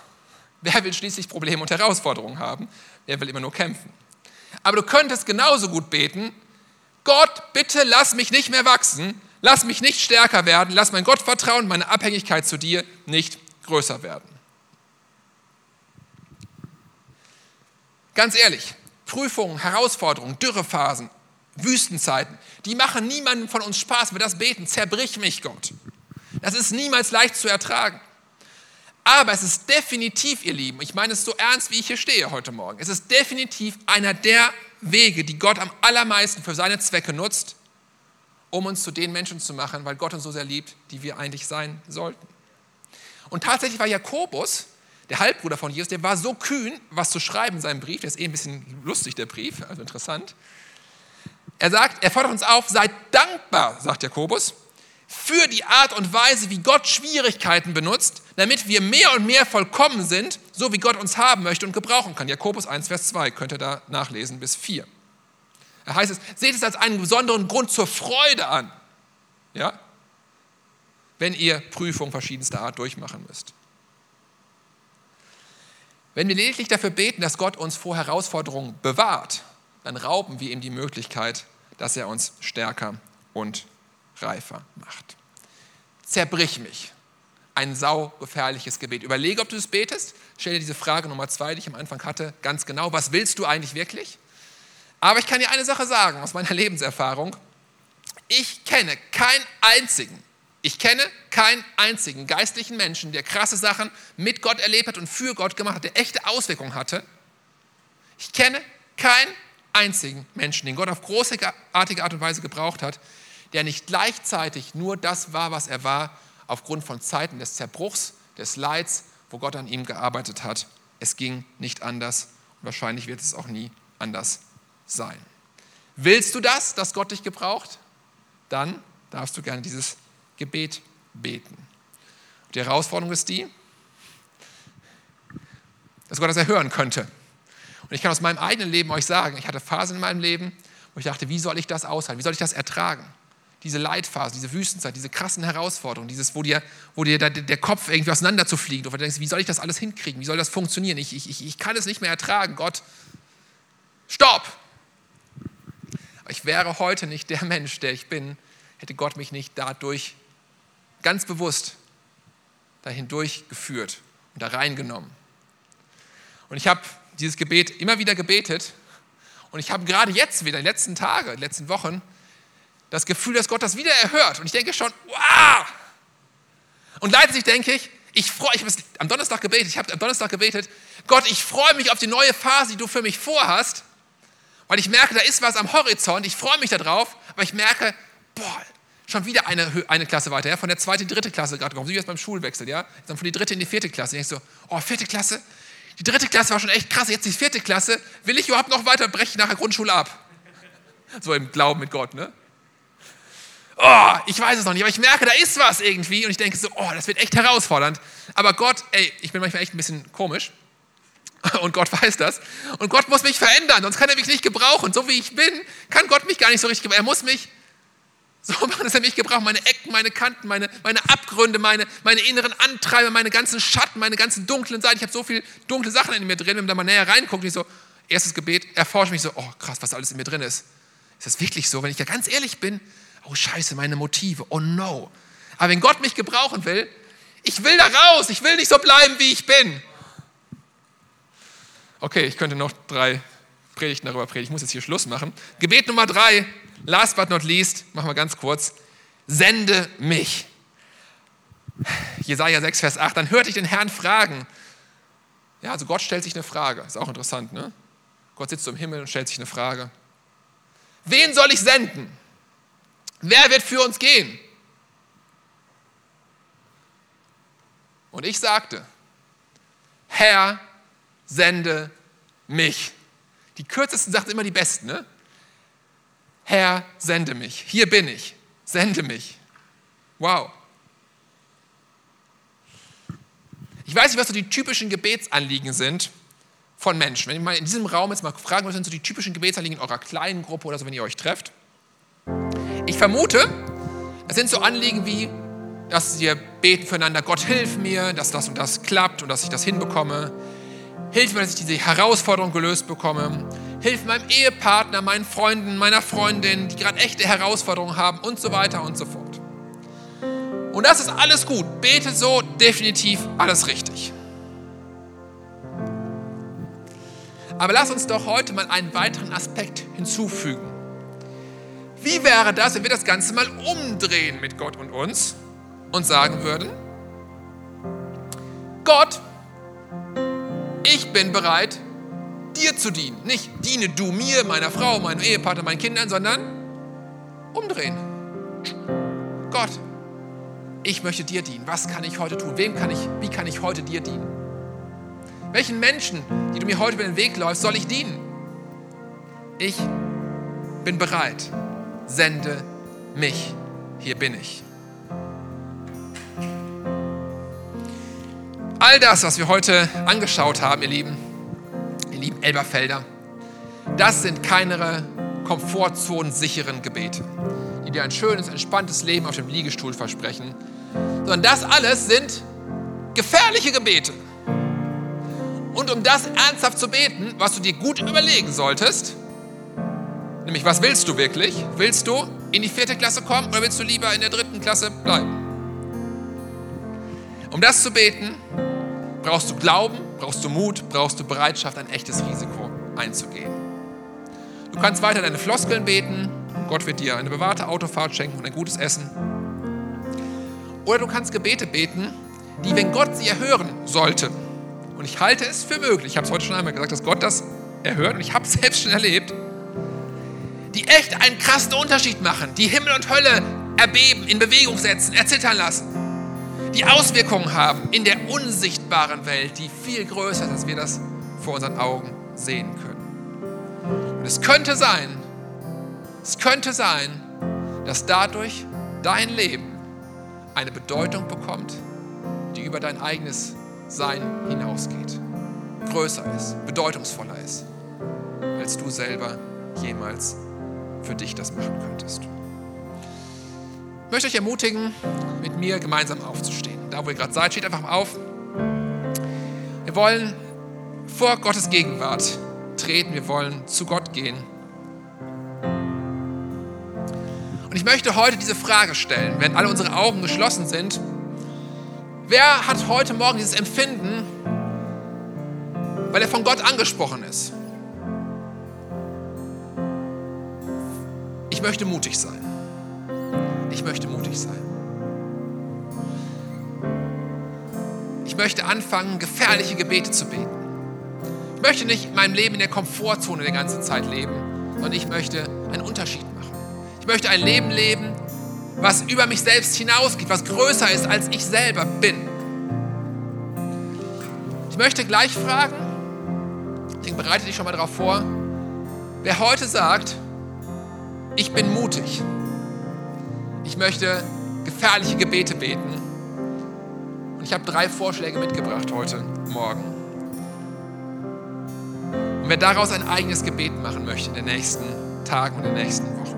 Wer will schließlich Probleme und Herausforderungen haben? Wer will immer nur kämpfen? Aber du könntest genauso gut beten, Gott, bitte lass mich nicht mehr wachsen, lass mich nicht stärker werden, lass mein Gottvertrauen, meine Abhängigkeit zu dir nicht größer werden. Ganz ehrlich, Prüfungen, Herausforderungen, Dürrephasen, Wüstenzeiten, die machen niemandem von uns Spaß, wenn wir das beten, zerbrich mich Gott. Das ist niemals leicht zu ertragen. Aber es ist definitiv, ihr Lieben, ich meine es so ernst, wie ich hier stehe heute Morgen, es ist definitiv einer der Wege, die Gott am allermeisten für seine Zwecke nutzt, um uns zu den Menschen zu machen, weil Gott uns so sehr liebt, die wir eigentlich sein sollten. Und tatsächlich war Jakobus, der Halbbruder von Jesus, der war so kühn, was zu schreiben in seinem Brief, der ist eh ein bisschen lustig, der Brief, also interessant. Er sagt, er fordert uns auf, seid dankbar, sagt Jakobus, für die Art und Weise, wie Gott Schwierigkeiten benutzt, damit wir mehr und mehr vollkommen sind, so wie Gott uns haben möchte und gebrauchen kann. Jakobus 1, Vers 2 könnt ihr da nachlesen bis 4. Da heißt es, seht es als einen besonderen Grund zur Freude an, ja? wenn ihr Prüfungen verschiedenster Art durchmachen müsst. Wenn wir lediglich dafür beten, dass Gott uns vor Herausforderungen bewahrt, dann rauben wir ihm die Möglichkeit, dass er uns stärker und reifer macht. Zerbrich mich. Ein saugefährliches Gebet. Überlege, ob du es betest. Stell dir diese Frage Nummer zwei, die ich am Anfang hatte, ganz genau. Was willst du eigentlich wirklich? Aber ich kann dir eine Sache sagen aus meiner Lebenserfahrung. Ich kenne keinen einzigen, ich kenne keinen einzigen geistlichen Menschen, der krasse Sachen mit Gott erlebt hat und für Gott gemacht hat, der echte Auswirkungen hatte. Ich kenne keinen einzigen Menschen, den Gott auf großartige Art und Weise gebraucht hat, der nicht gleichzeitig nur das war, was er war, aufgrund von Zeiten des Zerbruchs, des Leids, wo Gott an ihm gearbeitet hat. Es ging nicht anders und wahrscheinlich wird es auch nie anders sein. Willst du das, dass Gott dich gebraucht? Dann darfst du gerne dieses Gebet beten. Die Herausforderung ist die, dass Gott das erhören könnte. Und ich kann aus meinem eigenen Leben euch sagen, ich hatte Phasen in meinem Leben, wo ich dachte, wie soll ich das aushalten? Wie soll ich das ertragen? diese Leitphase, diese Wüstenzeit, diese krassen Herausforderungen, dieses, wo dir, wo dir der, der Kopf irgendwie auseinander zu fliegen und du denkst, wie soll ich das alles hinkriegen? Wie soll das funktionieren? Ich, ich, ich kann es nicht mehr ertragen. Gott, stopp! Ich wäre heute nicht der Mensch, der ich bin, hätte Gott mich nicht dadurch ganz bewusst dahin durchgeführt und da reingenommen. Und ich habe dieses Gebet immer wieder gebetet und ich habe gerade jetzt wieder, die letzten Tage, die letzten Wochen, das Gefühl, dass Gott das wieder erhört. Und ich denke schon, wow! Und gleichzeitig denke ich, ich freue mich, am Donnerstag gebetet, ich habe am Donnerstag gebetet, Gott, ich freue mich auf die neue Phase, die du für mich vorhast, weil ich merke, da ist was am Horizont, ich freue mich darauf, aber ich merke, boah, schon wieder eine, eine Klasse weiter, ja, von der zweiten in die dritte Klasse gerade gekommen, so wie jetzt beim Schulwechsel, ja, dann von die dritte in die vierte Klasse. Ich denke so, oh, vierte Klasse, die dritte Klasse war schon echt krass, jetzt die vierte Klasse, will ich überhaupt noch weiter, breche ich nach der Grundschule ab. So im Glauben mit Gott, ne? Oh, ich weiß es noch nicht, aber ich merke, da ist was irgendwie und ich denke so, oh, das wird echt herausfordernd. Aber Gott, ey, ich bin manchmal echt ein bisschen komisch und Gott weiß das. Und Gott muss mich verändern, sonst kann er mich nicht gebrauchen. So wie ich bin, kann Gott mich gar nicht so richtig gebrauchen. Er muss mich so dass er mich gebraucht. Meine Ecken, meine Kanten, meine, meine Abgründe, meine, meine inneren Antreiber, meine ganzen Schatten, meine ganzen dunklen Seiten. Ich habe so viele dunkle Sachen in mir drin. Wenn man da mal näher reinguckt, ich so, erstes Gebet, erforsche mich so, oh krass, was alles in mir drin ist. Ist das wirklich so? Wenn ich ja ganz ehrlich bin, oh scheiße, meine Motive, oh no. Aber wenn Gott mich gebrauchen will, ich will da raus, ich will nicht so bleiben, wie ich bin. Okay, ich könnte noch drei Predigten darüber predigen. Ich muss jetzt hier Schluss machen. Gebet Nummer drei, last but not least, machen wir ganz kurz. Sende mich. Jesaja 6, Vers 8. Dann hörte ich den Herrn fragen. Ja, also Gott stellt sich eine Frage. Ist auch interessant, ne? Gott sitzt im Himmel und stellt sich eine Frage. Wen soll ich senden? Wer wird für uns gehen? Und ich sagte, Herr, sende mich. Die kürzesten Sachen sind immer die besten. Ne? Herr, sende mich. Hier bin ich. Sende mich. Wow. Ich weiß nicht, was so die typischen Gebetsanliegen sind von Menschen. Wenn ich mal in diesem Raum jetzt mal fragen, was sind so die typischen Gebetsanliegen in eurer kleinen Gruppe oder so, wenn ihr euch trefft. Ich vermute, es sind so Anliegen wie, dass wir beten füreinander, Gott hilf mir, dass das und das klappt und dass ich das hinbekomme. Hilf mir, dass ich diese Herausforderung gelöst bekomme. Hilf meinem Ehepartner, meinen Freunden, meiner Freundin, die gerade echte Herausforderungen haben und so weiter und so fort. Und das ist alles gut. Bete so definitiv alles richtig. Aber lass uns doch heute mal einen weiteren Aspekt hinzufügen. Wie wäre das, wenn wir das Ganze mal umdrehen mit Gott und uns und sagen würden, Gott, ich bin bereit, dir zu dienen. Nicht diene du mir, meiner Frau, meinem Ehepartner, meinen Kindern, sondern umdrehen. Gott, ich möchte dir dienen. Was kann ich heute tun? Wem kann ich, wie kann ich heute dir dienen? Welchen Menschen, die du mir heute über den Weg läufst, soll ich dienen? Ich bin bereit sende mich, hier bin ich. All das, was wir heute angeschaut haben, ihr Lieben, ihr lieben Elberfelder, das sind keine komfortzonen-sicheren Gebete, die dir ein schönes, entspanntes Leben auf dem Liegestuhl versprechen, sondern das alles sind gefährliche Gebete. Und um das ernsthaft zu beten, was du dir gut überlegen solltest, Nämlich, was willst du wirklich? Willst du in die vierte Klasse kommen oder willst du lieber in der dritten Klasse bleiben? Um das zu beten, brauchst du Glauben, brauchst du Mut, brauchst du Bereitschaft, ein echtes Risiko einzugehen. Du kannst weiter deine Floskeln beten, Gott wird dir eine bewahrte Autofahrt schenken und ein gutes Essen. Oder du kannst Gebete beten, die, wenn Gott sie erhören sollte, und ich halte es für möglich, ich habe es heute schon einmal gesagt, dass Gott das erhört und ich habe es selbst schon erlebt, die echt einen krassen Unterschied machen, die Himmel und Hölle erbeben, in Bewegung setzen, erzittern lassen, die Auswirkungen haben in der unsichtbaren Welt, die viel größer ist, als wir das vor unseren Augen sehen können. Und es könnte sein, es könnte sein, dass dadurch dein Leben eine Bedeutung bekommt, die über dein eigenes Sein hinausgeht, größer ist, bedeutungsvoller ist, als du selber jemals für dich das machen könntest. Ich möchte euch ermutigen, mit mir gemeinsam aufzustehen. Da, wo ihr gerade seid, steht einfach auf. Wir wollen vor Gottes Gegenwart treten, wir wollen zu Gott gehen. Und ich möchte heute diese Frage stellen, wenn alle unsere Augen geschlossen sind. Wer hat heute Morgen dieses Empfinden, weil er von Gott angesprochen ist? Ich möchte mutig sein. Ich möchte mutig sein. Ich möchte anfangen, gefährliche Gebete zu beten. Ich möchte nicht in meinem Leben in der Komfortzone die ganze Zeit leben, sondern ich möchte einen Unterschied machen. Ich möchte ein Leben leben, was über mich selbst hinausgeht, was größer ist, als ich selber bin. Ich möchte gleich fragen, deswegen bereite dich schon mal darauf vor, wer heute sagt, ich bin mutig, ich möchte gefährliche Gebete beten. Und ich habe drei Vorschläge mitgebracht heute Morgen. Und wer daraus ein eigenes Gebet machen möchte in den nächsten Tagen und in den nächsten Wochen.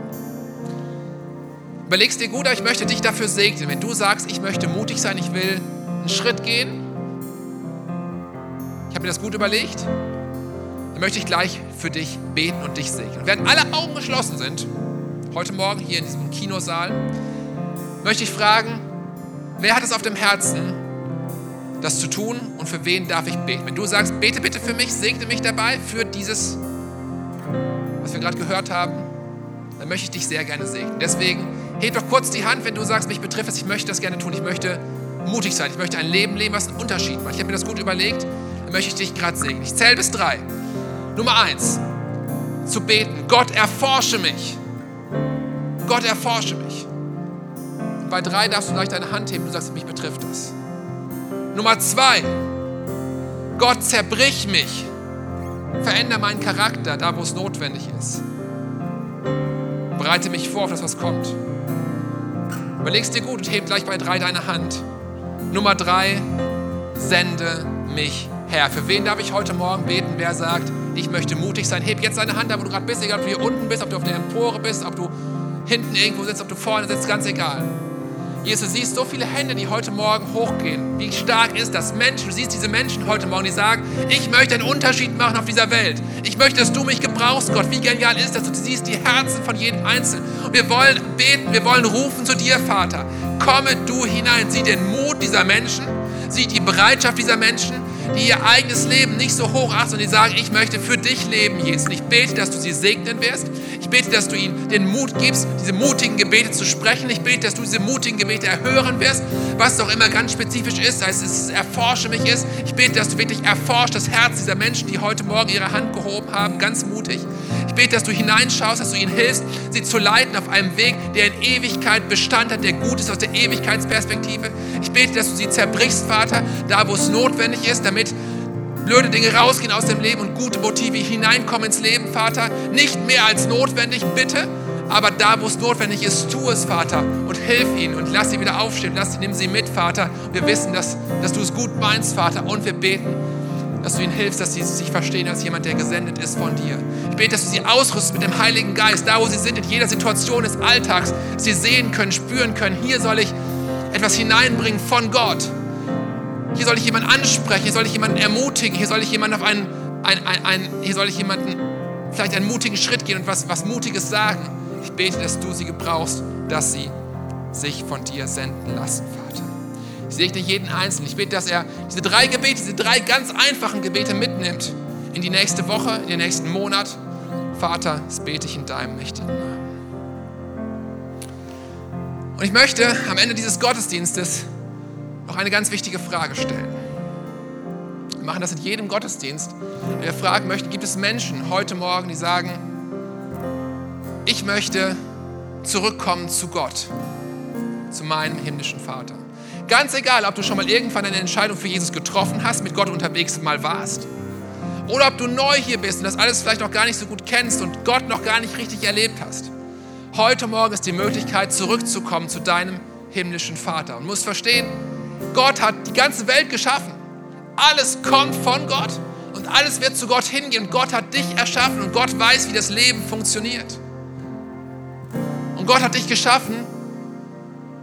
Überlegst dir gut, ich möchte dich dafür segnen. Wenn du sagst, ich möchte mutig sein, ich will einen Schritt gehen, ich habe mir das gut überlegt, dann möchte ich gleich für dich beten und dich segnen. Und während alle Augen geschlossen sind, heute Morgen hier in diesem Kinosaal, möchte ich fragen, wer hat es auf dem Herzen, das zu tun und für wen darf ich beten? Wenn du sagst, bete bitte für mich, segne mich dabei, für dieses, was wir gerade gehört haben, dann möchte ich dich sehr gerne segnen. Deswegen heb doch kurz die Hand, wenn du sagst, mich betrifft es, ich möchte das gerne tun, ich möchte mutig sein, ich möchte ein Leben leben, was einen Unterschied macht. Ich habe mir das gut überlegt, dann möchte ich dich gerade segnen. Ich zähle bis drei. Nummer eins, zu beten, Gott erforsche mich. Gott erforsche mich. Und bei drei darfst du gleich deine Hand heben, du sagst, mich betrifft das. Nummer zwei, Gott zerbrich mich. Veränder meinen Charakter da, wo es notwendig ist. Bereite mich vor auf das, was kommt. Überlegst dir gut und heb gleich bei drei deine Hand. Nummer drei, sende mich her. Für wen darf ich heute Morgen beten? Wer sagt, ich möchte mutig sein? Heb jetzt deine Hand da, wo du gerade bist, egal ob du hier unten bist, ob du auf der Empore bist, ob du hinten irgendwo sitzt, ob du vorne sitzt, ganz egal. Jesus, du siehst so viele Hände, die heute Morgen hochgehen. Wie stark ist das? Menschen, du siehst diese Menschen heute Morgen, die sagen, ich möchte einen Unterschied machen auf dieser Welt. Ich möchte, dass du mich gebrauchst, Gott. Wie genial ist das? Du siehst die Herzen von jedem Einzelnen. Und wir wollen beten, wir wollen rufen zu dir, Vater. Komme du hinein. Sieh den Mut dieser Menschen, sieh die Bereitschaft dieser Menschen, die ihr eigenes Leben nicht so hoch achten und die sagen, ich möchte für dich leben, Jesus. Und ich bete, dass du sie segnen wirst. Ich bete, dass du ihnen den Mut gibst, diese mutigen Gebete zu sprechen. Ich bete, dass du diese mutigen Gebete erhören wirst, was auch immer ganz spezifisch ist, es, es erforsche mich ist. Ich bete, dass du wirklich erforscht das Herz dieser Menschen, die heute Morgen ihre Hand gehoben haben, ganz mutig. Ich bete, dass du hineinschaust, dass du ihnen hilfst, sie zu leiten auf einem Weg, der in Ewigkeit Bestand hat, der gut ist aus der Ewigkeitsperspektive. Ich bete, dass du sie zerbrichst, Vater, da wo es notwendig ist, damit blöde Dinge rausgehen aus dem Leben und gute Motive hineinkommen ins Leben, Vater. Nicht mehr als notwendig, bitte. Aber da, wo es notwendig ist, tu es, Vater, und hilf ihnen und lass sie wieder aufstehen. Lass sie, nimm sie mit, Vater. Wir wissen, dass, dass du es gut meinst, Vater. Und wir beten, dass du ihnen hilfst, dass sie sich verstehen als jemand, der gesendet ist von dir. Ich bete, dass du sie ausrüstest mit dem Heiligen Geist, da wo sie sind, in jeder Situation des Alltags, dass sie sehen können, spüren können, hier soll ich etwas hineinbringen von Gott. Hier soll ich jemanden ansprechen, hier soll ich jemanden ermutigen, hier soll ich jemanden auf einen, ein, ein, ein, hier soll ich jemanden vielleicht einen mutigen Schritt gehen und was, was Mutiges sagen. Ich bete, dass du sie gebrauchst, dass sie sich von dir senden lassen, Vater. Ich segne jeden Einzelnen. Ich bete, dass er diese drei Gebete, diese drei ganz einfachen Gebete mitnimmt in die nächste Woche, in den nächsten Monat. Vater, das bete ich in deinem mächtigen Namen. Und ich möchte am Ende dieses Gottesdienstes noch eine ganz wichtige Frage stellen. Wir machen das in jedem Gottesdienst. Wir fragen möchten, gibt es Menschen heute Morgen, die sagen, ich möchte zurückkommen zu Gott, zu meinem himmlischen Vater. Ganz egal, ob du schon mal irgendwann eine Entscheidung für Jesus getroffen hast, mit Gott unterwegs mal warst. Oder ob du neu hier bist und das alles vielleicht noch gar nicht so gut kennst und Gott noch gar nicht richtig erlebt hast. Heute Morgen ist die Möglichkeit, zurückzukommen zu deinem himmlischen Vater. Und musst verstehen, Gott hat die ganze Welt geschaffen. Alles kommt von Gott und alles wird zu Gott hingehen. Gott hat dich erschaffen und Gott weiß, wie das Leben funktioniert. Und Gott hat dich geschaffen,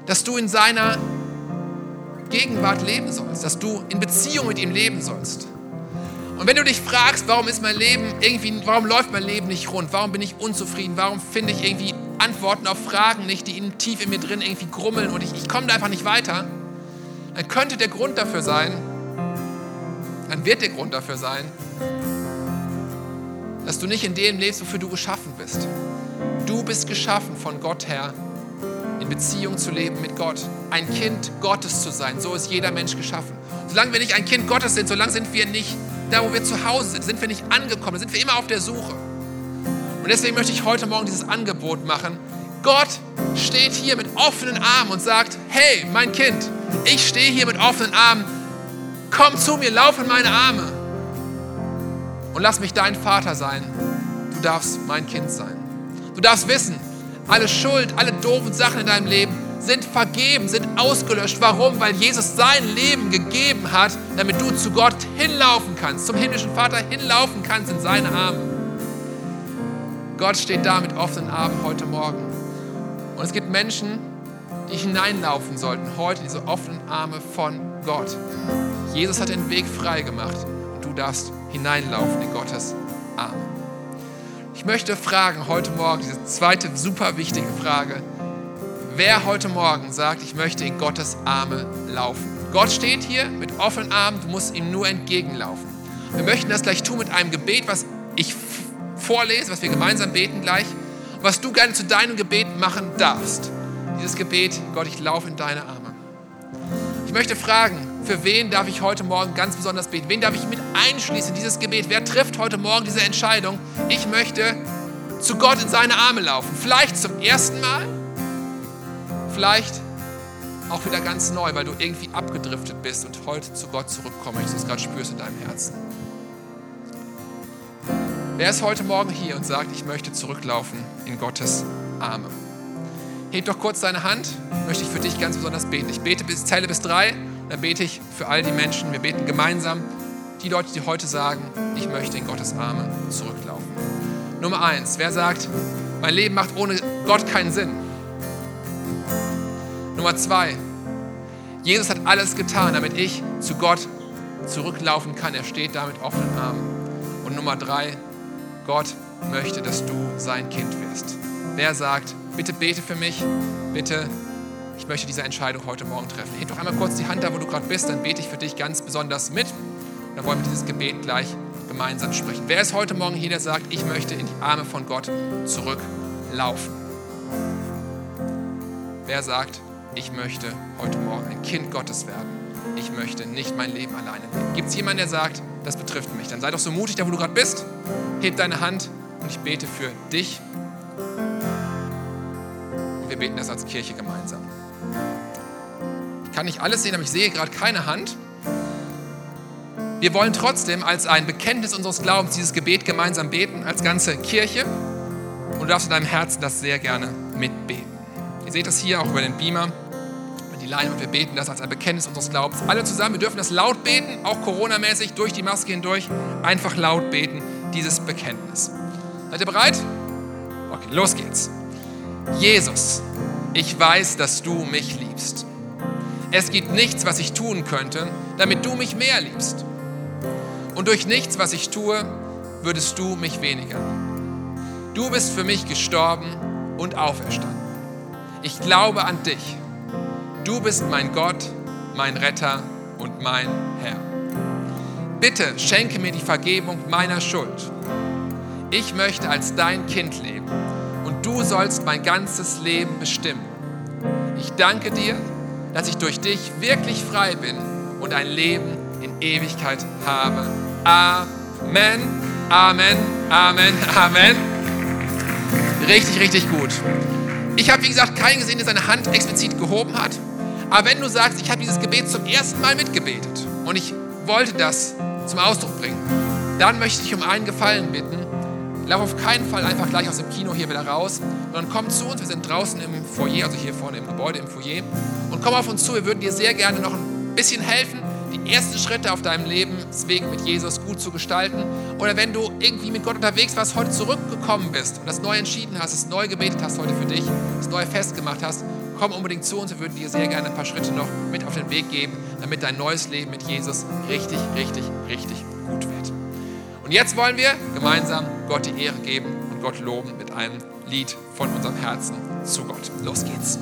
dass du in seiner Gegenwart leben sollst, dass du in Beziehung mit ihm leben sollst. Und wenn du dich fragst, warum ist mein Leben irgendwie, warum läuft mein Leben nicht rund, warum bin ich unzufrieden, warum finde ich irgendwie Antworten auf Fragen nicht, die tief in mir drin irgendwie grummeln und ich, ich komme da einfach nicht weiter, dann könnte der Grund dafür sein, dann wird der Grund dafür sein, dass du nicht in dem lebst, wofür du geschaffen bist. Du bist geschaffen von Gott her, in Beziehung zu leben mit Gott, ein Kind Gottes zu sein. So ist jeder Mensch geschaffen. Solange wir nicht ein Kind Gottes sind, solange sind wir nicht da, wo wir zu Hause sind, sind wir nicht angekommen, sind wir immer auf der Suche. Und deswegen möchte ich heute Morgen dieses Angebot machen. Gott steht hier mit offenen Armen und sagt, hey, mein Kind, ich stehe hier mit offenen Armen, komm zu mir, lauf in meine Arme und lass mich dein Vater sein. Du darfst mein Kind sein. Du darfst wissen, alle Schuld, alle doofen Sachen in deinem Leben sind vergeben, sind ausgelöscht. Warum? Weil Jesus sein Leben gegeben hat, damit du zu Gott hinlaufen kannst, zum himmlischen Vater hinlaufen kannst in seine Arme. Gott steht da mit offenen Armen heute Morgen. Und es gibt Menschen, die hineinlaufen sollten, heute diese offenen Arme von Gott. Jesus hat den Weg frei gemacht und du darfst hineinlaufen in Gottes Arme. Ich möchte fragen heute Morgen, diese zweite super wichtige Frage, wer heute Morgen sagt, ich möchte in Gottes Arme laufen. Gott steht hier mit offenen Armen, du musst ihm nur entgegenlaufen. Wir möchten das gleich tun mit einem Gebet, was ich vorlese, was wir gemeinsam beten gleich, was du gerne zu deinem Gebet machen darfst. Dieses Gebet, Gott, ich laufe in deine Arme. Ich möchte fragen, für wen darf ich heute Morgen ganz besonders beten? Wen darf ich mit einschließen in dieses Gebet? Wer trifft heute Morgen diese Entscheidung? Ich möchte zu Gott in seine Arme laufen. Vielleicht zum ersten Mal, vielleicht auch wieder ganz neu, weil du irgendwie abgedriftet bist und heute zu Gott zurückkommen möchtest, es gerade spürst in deinem Herzen. Wer ist heute Morgen hier und sagt, ich möchte zurücklaufen in Gottes Arme? Heb doch kurz deine Hand, möchte ich für dich ganz besonders beten. Ich bete bis, zähle bis drei, dann bete ich für all die Menschen. Wir beten gemeinsam, die Leute, die heute sagen, ich möchte in Gottes Arme zurücklaufen. Nummer eins, wer sagt, mein Leben macht ohne Gott keinen Sinn? Nummer zwei, Jesus hat alles getan, damit ich zu Gott zurücklaufen kann. Er steht da mit offenen Armen. Und Nummer drei, Gott möchte, dass du sein Kind wirst. Wer sagt, bitte bete für mich, bitte, ich möchte diese Entscheidung heute Morgen treffen. Heb doch einmal kurz die Hand da, wo du gerade bist, dann bete ich für dich ganz besonders mit. Dann wollen wir dieses Gebet gleich gemeinsam sprechen. Wer ist heute Morgen hier, der sagt, ich möchte in die Arme von Gott zurücklaufen? Wer sagt, ich möchte heute Morgen ein Kind Gottes werden? Ich möchte nicht mein Leben alleine leben. Gibt es jemanden, der sagt, das betrifft mich? Dann sei doch so mutig, da wo du gerade bist. Heb deine Hand und ich bete für dich. Und beten das als Kirche gemeinsam. Ich kann nicht alles sehen, aber ich sehe gerade keine Hand. Wir wollen trotzdem als ein Bekenntnis unseres Glaubens dieses Gebet gemeinsam beten, als ganze Kirche. Und du darfst in deinem Herzen das sehr gerne mitbeten. Ihr seht das hier auch über den Beamer, die Leinwand. Wir beten das als ein Bekenntnis unseres Glaubens. Alle zusammen, wir dürfen das laut beten, auch Corona-mäßig durch die Maske hindurch. Einfach laut beten, dieses Bekenntnis. Seid ihr bereit? Okay, los geht's. Jesus, ich weiß, dass du mich liebst. Es gibt nichts, was ich tun könnte, damit du mich mehr liebst. Und durch nichts, was ich tue, würdest du mich weniger. Du bist für mich gestorben und auferstanden. Ich glaube an dich. Du bist mein Gott, mein Retter und mein Herr. Bitte schenke mir die Vergebung meiner Schuld. Ich möchte als dein Kind leben du sollst mein ganzes Leben bestimmen. Ich danke dir, dass ich durch dich wirklich frei bin und ein Leben in Ewigkeit habe. Amen, Amen, Amen, Amen. Richtig, richtig gut. Ich habe, wie gesagt, keinen gesehen, der seine Hand explizit gehoben hat. Aber wenn du sagst, ich habe dieses Gebet zum ersten Mal mitgebetet und ich wollte das zum Ausdruck bringen, dann möchte ich um einen Gefallen bitten. Lauf auf keinen Fall einfach gleich aus dem Kino hier wieder raus, sondern komm zu uns. Wir sind draußen im Foyer, also hier vorne im Gebäude im Foyer. Und komm auf uns zu. Wir würden dir sehr gerne noch ein bisschen helfen, die ersten Schritte auf deinem Lebensweg mit Jesus gut zu gestalten. Oder wenn du irgendwie mit Gott unterwegs warst, heute zurückgekommen bist und das neu entschieden hast, das neu gebetet hast heute für dich, das neu festgemacht hast, komm unbedingt zu uns. Wir würden dir sehr gerne ein paar Schritte noch mit auf den Weg geben, damit dein neues Leben mit Jesus richtig, richtig, richtig gut wird. Und jetzt wollen wir gemeinsam Gott die Ehre geben und Gott loben mit einem Lied von unserem Herzen zu Gott. Los geht's.